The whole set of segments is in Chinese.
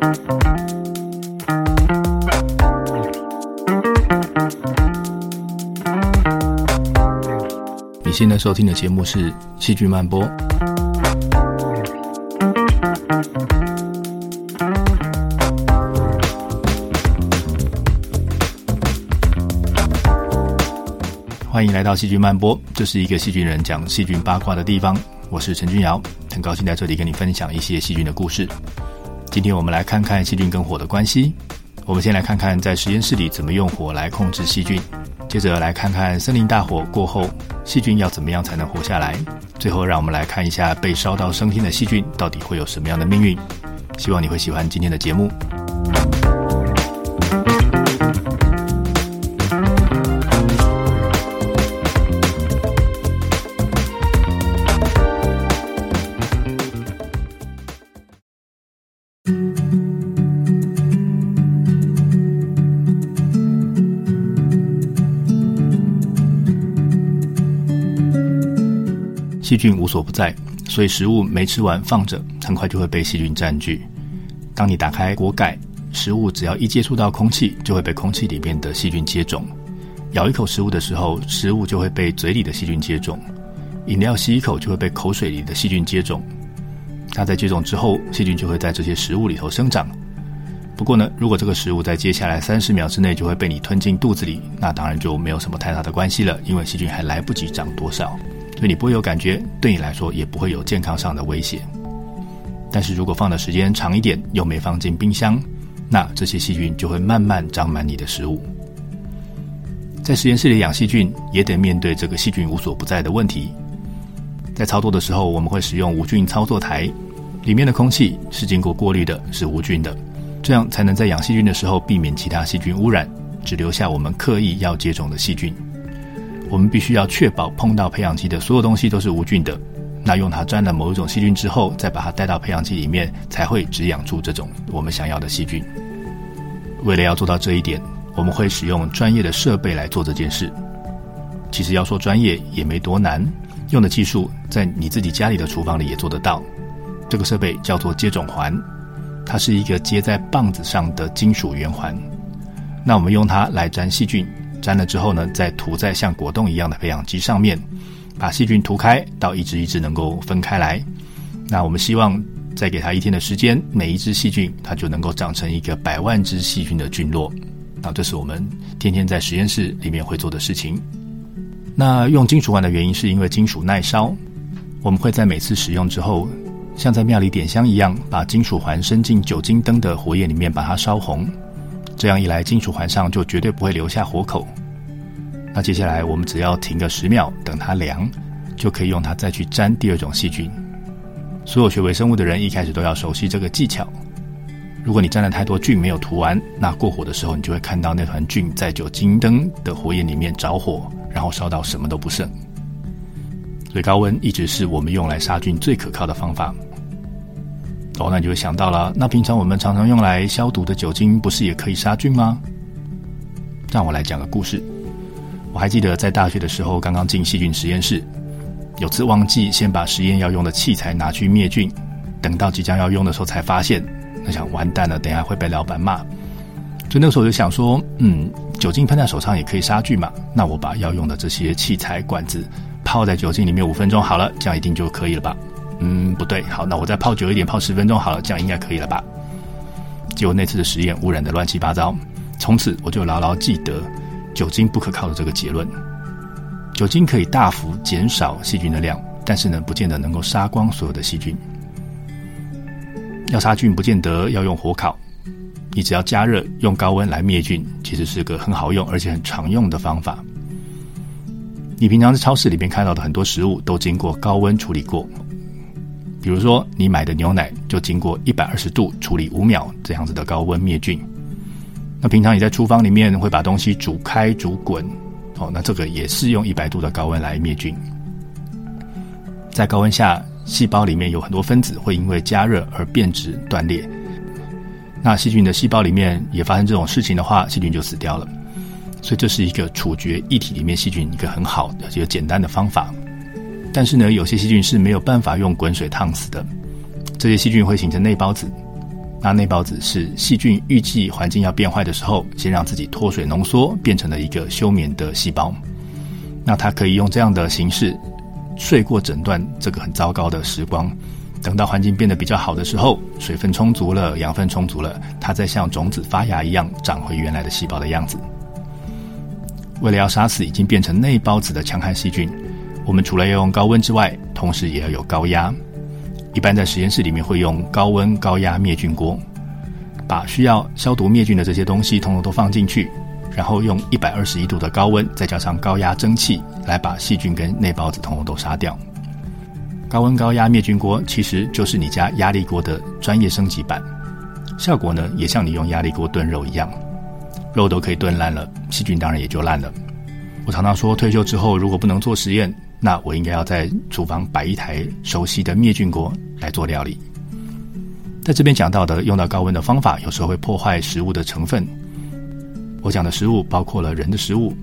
你现在收听的节目是《细菌漫播》。欢迎来到细菌漫播，这是一个细菌人讲细菌八卦的地方。我是陈君尧，很高兴在这里跟你分享一些细菌的故事。今天我们来看看细菌跟火的关系。我们先来看看在实验室里怎么用火来控制细菌，接着来看看森林大火过后细菌要怎么样才能活下来。最后，让我们来看一下被烧到升天的细菌到底会有什么样的命运。希望你会喜欢今天的节目。细菌无所不在，所以食物没吃完放着，很快就会被细菌占据。当你打开锅盖，食物只要一接触到空气，就会被空气里面的细菌接种。咬一口食物的时候，食物就会被嘴里的细菌接种。饮料吸一口就会被口水里的细菌接种。它在接种之后，细菌就会在这些食物里头生长。不过呢，如果这个食物在接下来三十秒之内就会被你吞进肚子里，那当然就没有什么太大的关系了，因为细菌还来不及长多少。所以你不会有感觉，对你来说也不会有健康上的威胁。但是如果放的时间长一点，又没放进冰箱，那这些细菌就会慢慢长满你的食物。在实验室里养细菌，也得面对这个细菌无所不在的问题。在操作的时候，我们会使用无菌操作台，里面的空气是经过过滤的，是无菌的，这样才能在养细菌的时候避免其他细菌污染，只留下我们刻意要接种的细菌。我们必须要确保碰到培养基的所有东西都是无菌的。那用它沾了某一种细菌之后，再把它带到培养基里面，才会只养出这种我们想要的细菌。为了要做到这一点，我们会使用专业的设备来做这件事。其实要说专业也没多难，用的技术在你自己家里的厨房里也做得到。这个设备叫做接种环，它是一个接在棒子上的金属圆环。那我们用它来沾细菌。沾了之后呢，再涂在像果冻一样的培养基上面，把细菌涂开，到一只一只能够分开来。那我们希望再给它一天的时间，每一只细菌它就能够长成一个百万只细菌的菌落。那这是我们天天在实验室里面会做的事情。那用金属环的原因是因为金属耐烧，我们会在每次使用之后，像在庙里点香一样，把金属环伸进酒精灯的火焰里面，把它烧红。这样一来，金属环上就绝对不会留下火口。那接下来我们只要停个十秒，等它凉，就可以用它再去沾第二种细菌。所有学微生物的人一开始都要熟悉这个技巧。如果你沾了太多菌没有涂完，那过火的时候，你就会看到那团菌在酒精灯的火焰里面着火，然后烧到什么都不剩。所以高温一直是我们用来杀菌最可靠的方法。哦，那你就会想到了，那平常我们常常用来消毒的酒精，不是也可以杀菌吗？让我来讲个故事。我还记得在大学的时候，刚刚进细菌实验室，有次忘记先把实验要用的器材拿去灭菌，等到即将要用的时候才发现，那想完蛋了，等下会被老板骂。就那个时候我就想说，嗯，酒精喷在手上也可以杀菌嘛，那我把要用的这些器材管子泡在酒精里面五分钟好了，这样一定就可以了吧？嗯，不对，好，那我再泡久一点，泡十分钟好了，这样应该可以了吧？结果那次的实验污染得乱七八糟，从此我就牢牢记得酒精不可靠的这个结论。酒精可以大幅减少细菌的量，但是呢，不见得能够杀光所有的细菌。要杀菌，不见得要用火烤，你只要加热，用高温来灭菌，其实是个很好用而且很常用的方法。你平常在超市里面看到的很多食物都经过高温处理过。比如说，你买的牛奶就经过一百二十度处理五秒这样子的高温灭菌。那平常你在厨房里面会把东西煮开煮滚，哦，那这个也是用一百度的高温来灭菌。在高温下，细胞里面有很多分子会因为加热而变质断裂。那细菌的细胞里面也发生这种事情的话，细菌就死掉了。所以这是一个处决液体里面细菌一个很好的、而且简单的方法。但是呢，有些细菌是没有办法用滚水烫死的。这些细菌会形成内孢子，那内孢子是细菌预计环境要变坏的时候，先让自己脱水浓缩，变成了一个休眠的细胞。那它可以用这样的形式睡过整段这个很糟糕的时光，等到环境变得比较好的时候，水分充足了，养分充足了，它再像种子发芽一样，长回原来的细胞的样子。为了要杀死已经变成内孢子的强悍细菌，我们除了要用高温之外，同时也要有高压。一般在实验室里面会用高温高压灭菌锅，把需要消毒灭菌的这些东西通通都放进去，然后用一百二十一度的高温，再加上高压蒸汽，来把细菌跟内孢子通通都杀掉。高温高压灭菌锅其实就是你家压力锅的专业升级版，效果呢也像你用压力锅炖肉一样，肉都可以炖烂了，细菌当然也就烂了。我常常说，退休之后如果不能做实验，那我应该要在厨房摆一台熟悉的灭菌锅来做料理。在这边讲到的用到高温的方法，有时候会破坏食物的成分。我讲的食物包括了人的食物，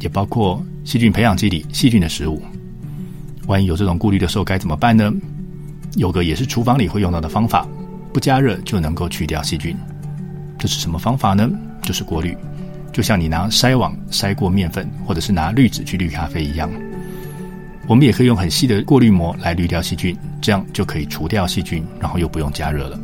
也包括细菌培养基里细菌的食物。万一有这种顾虑的时候该怎么办呢？有个也是厨房里会用到的方法，不加热就能够去掉细菌。这是什么方法呢？就是过滤，就像你拿筛网筛过面粉，或者是拿滤纸去滤咖啡一样。我们也可以用很细的过滤膜来滤掉细菌，这样就可以除掉细菌，然后又不用加热了。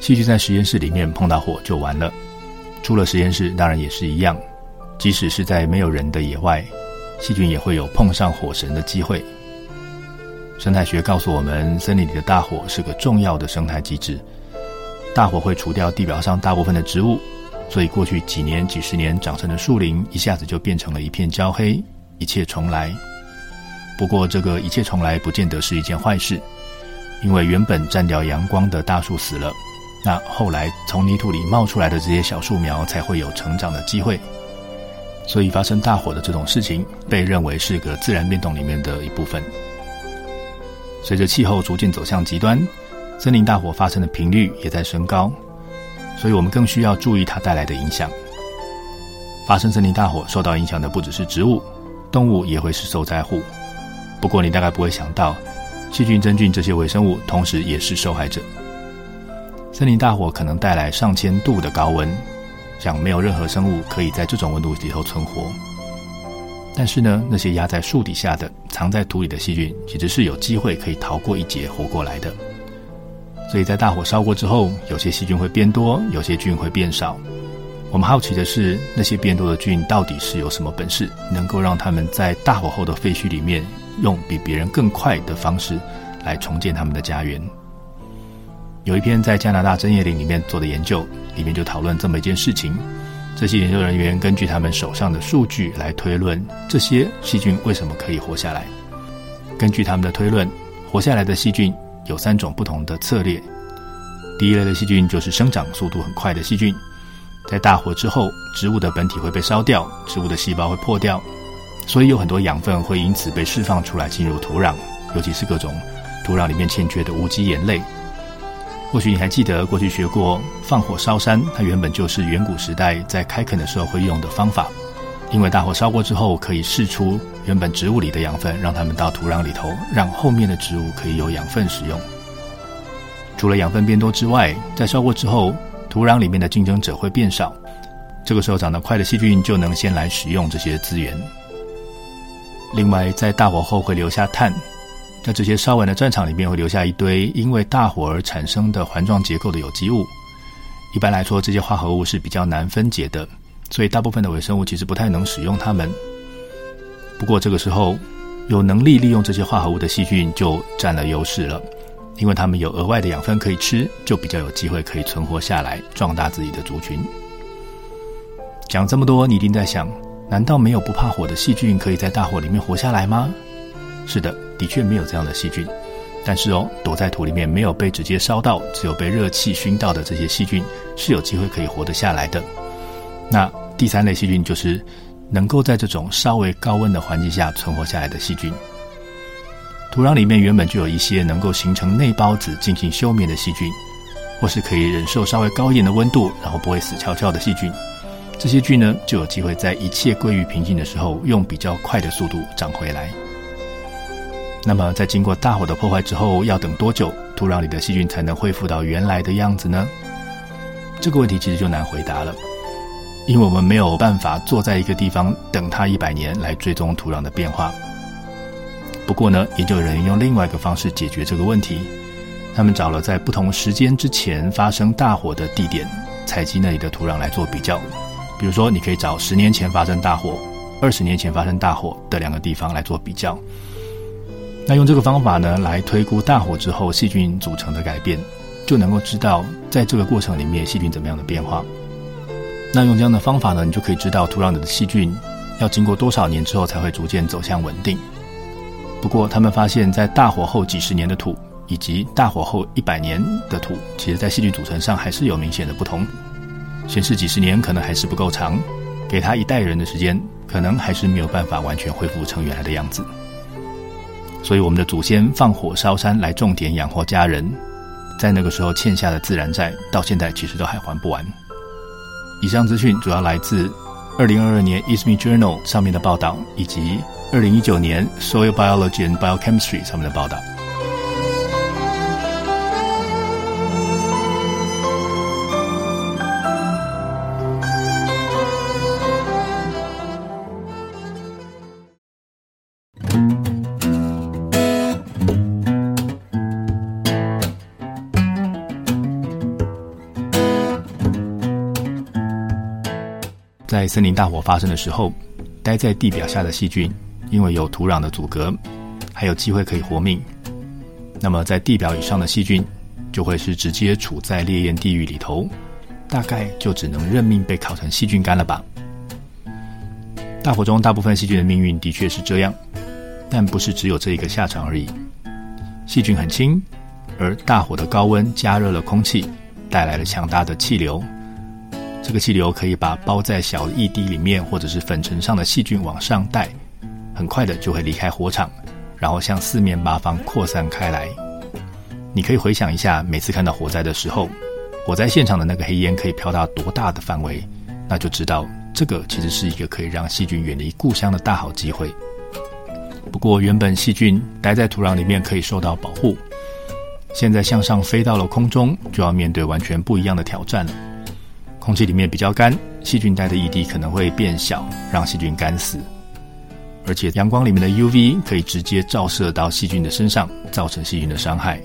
细菌在实验室里面碰到火就完了。出了实验室，当然也是一样。即使是在没有人的野外，细菌也会有碰上火神的机会。生态学告诉我们，森林里的大火是个重要的生态机制。大火会除掉地表上大部分的植物，所以过去几年、几十年长成的树林，一下子就变成了一片焦黑，一切重来。不过，这个一切重来不见得是一件坏事，因为原本占掉阳光的大树死了。那后来从泥土里冒出来的这些小树苗才会有成长的机会，所以发生大火的这种事情被认为是个自然变动里面的一部分。随着气候逐渐走向极端，森林大火发生的频率也在升高，所以我们更需要注意它带来的影响。发生森林大火受到影响的不只是植物，动物也会是受灾户。不过你大概不会想到，细菌、真菌这些微生物同时也是受害者。森林大火可能带来上千度的高温，像没有任何生物可以在这种温度里头存活。但是呢，那些压在树底下的、藏在土里的细菌，其实是有机会可以逃过一劫、活过来的。所以在大火烧过之后，有些细菌会变多，有些菌会变少。我们好奇的是，那些变多的菌到底是有什么本事，能够让他们在大火后的废墟里面，用比别人更快的方式来重建他们的家园？有一篇在加拿大针叶林里面做的研究，里面就讨论这么一件事情。这些研究人员根据他们手上的数据来推论，这些细菌为什么可以活下来。根据他们的推论，活下来的细菌有三种不同的策略。第一类的细菌就是生长速度很快的细菌，在大火之后，植物的本体会被烧掉，植物的细胞会破掉，所以有很多养分会因此被释放出来进入土壤，尤其是各种土壤里面欠缺的无机盐类。或许你还记得过去学过放火烧山，它原本就是远古时代在开垦的时候会用的方法。因为大火烧过之后，可以释出原本植物里的养分，让它们到土壤里头，让后面的植物可以有养分使用。除了养分变多之外，在烧过之后，土壤里面的竞争者会变少，这个时候长得快的细菌就能先来使用这些资源。另外，在大火后会留下碳。在这些烧完的战场里面，会留下一堆因为大火而产生的环状结构的有机物。一般来说，这些化合物是比较难分解的，所以大部分的微生物其实不太能使用它们。不过这个时候，有能力利用这些化合物的细菌就占了优势了，因为它们有额外的养分可以吃，就比较有机会可以存活下来，壮大自己的族群。讲这么多，你一定在想：难道没有不怕火的细菌可以在大火里面活下来吗？是的。的确没有这样的细菌，但是哦，躲在土里面没有被直接烧到，只有被热气熏到的这些细菌是有机会可以活得下来的。那第三类细菌就是能够在这种稍微高温的环境下存活下来的细菌，土壤里面原本就有一些能够形成内孢子进行休眠的细菌，或是可以忍受稍微高一点的温度，然后不会死翘翘的细菌。这些菌呢，就有机会在一切归于平静的时候，用比较快的速度长回来。那么，在经过大火的破坏之后，要等多久，土壤里的细菌才能恢复到原来的样子呢？这个问题其实就难回答了，因为我们没有办法坐在一个地方等它一百年来追踪土壤的变化。不过呢，研究人员用另外一个方式解决这个问题，他们找了在不同时间之前发生大火的地点，采集那里的土壤来做比较。比如说，你可以找十年前发生大火、二十年前发生大火的两个地方来做比较。那用这个方法呢，来推估大火之后细菌组成的改变，就能够知道在这个过程里面细菌怎么样的变化。那用这样的方法呢，你就可以知道土壤里的细菌要经过多少年之后才会逐渐走向稳定。不过，他们发现，在大火后几十年的土，以及大火后一百年的土，其实在细菌组成上还是有明显的不同。显示几十年可能还是不够长，给他一代人的时间，可能还是没有办法完全恢复成原来的样子。所以，我们的祖先放火烧山来种田养活家人，在那个时候欠下的自然债，到现在其实都还还不完。以上资讯主要来自二零二二年《ISME Journal》上面的报道，以及二零一九年《Soil Biology and Biochemistry》上面的报道。在森林大火发生的时候，待在地表下的细菌，因为有土壤的阻隔，还有机会可以活命。那么，在地表以上的细菌，就会是直接处在烈焰地狱里头，大概就只能认命被烤成细菌干了吧。大火中大部分细菌的命运的确是这样，但不是只有这一个下场而已。细菌很轻，而大火的高温加热了空气，带来了强大的气流。这个气流可以把包在小液滴里面或者是粉尘上的细菌往上带，很快的就会离开火场，然后向四面八方扩散开来。你可以回想一下，每次看到火灾的时候，火灾现场的那个黑烟可以飘到多大的范围，那就知道这个其实是一个可以让细菌远离故乡的大好机会。不过，原本细菌待在土壤里面可以受到保护，现在向上飞到了空中，就要面对完全不一样的挑战了。空气里面比较干，细菌带的异地可能会变小，让细菌干死。而且阳光里面的 UV 可以直接照射到细菌的身上，造成细菌的伤害。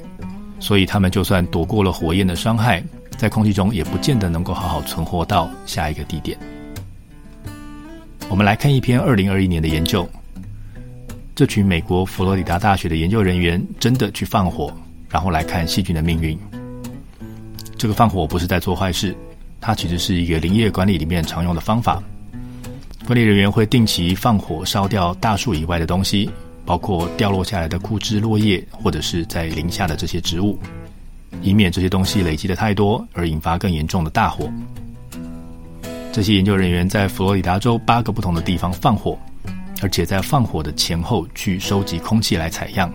所以它们就算躲过了火焰的伤害，在空气中也不见得能够好好存活到下一个地点。我们来看一篇二零二一年的研究，这群美国佛罗里达大学的研究人员真的去放火，然后来看细菌的命运。这个放火不是在做坏事。它其实是一个林业管理里面常用的方法。管理人员会定期放火烧掉大树以外的东西，包括掉落下来的枯枝落叶，或者是在林下的这些植物，以免这些东西累积的太多而引发更严重的大火。这些研究人员在佛罗里达州八个不同的地方放火，而且在放火的前后去收集空气来采样。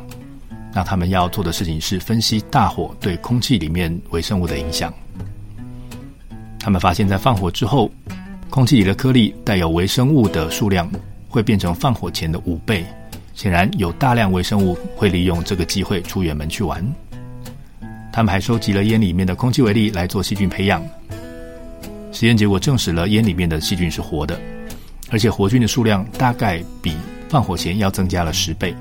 那他们要做的事情是分析大火对空气里面微生物的影响。他们发现，在放火之后，空气里的颗粒带有微生物的数量会变成放火前的五倍。显然，有大量微生物会利用这个机会出远门去玩。他们还收集了烟里面的空气微粒来做细菌培养。实验结果证实了烟里面的细菌是活的，而且活菌的数量大概比放火前要增加了十倍。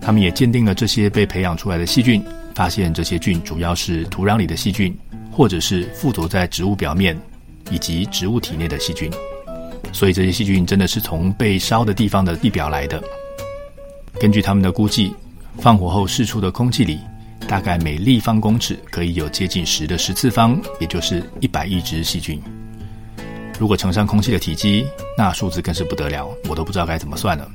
他们也鉴定了这些被培养出来的细菌，发现这些菌主要是土壤里的细菌。或者是附着在植物表面以及植物体内的细菌，所以这些细菌真的是从被烧的地方的地表来的。根据他们的估计，放火后释出的空气里，大概每立方公尺可以有接近十的十次方，也就是一百亿只细菌。如果乘上空气的体积，那数字更是不得了，我都不知道该怎么算了。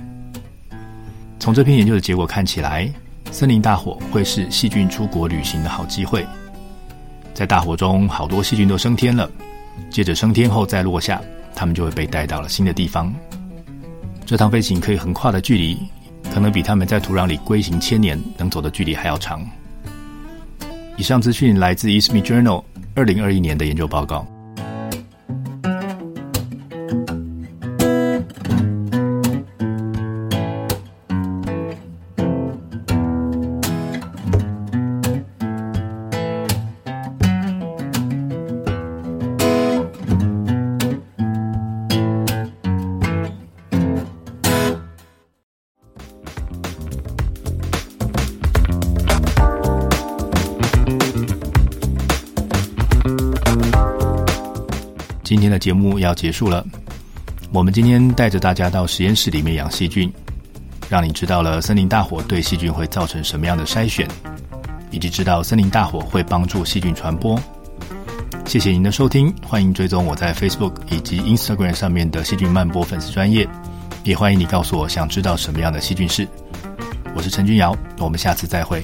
从这篇研究的结果看起来，森林大火会是细菌出国旅行的好机会。在大火中，好多细菌都升天了。接着升天后再落下，它们就会被带到了新的地方。这趟飞行可以横跨的距离，可能比他们在土壤里龟行千年能走的距离还要长。以上资讯来自《ESME Journal》二零二一年的研究报告。今天的节目要结束了，我们今天带着大家到实验室里面养细菌，让你知道了森林大火对细菌会造成什么样的筛选，以及知道森林大火会帮助细菌传播。谢谢您的收听，欢迎追踪我在 Facebook 以及 Instagram 上面的细菌漫播粉丝专业，也欢迎你告诉我想知道什么样的细菌事。我是陈君尧，我们下次再会。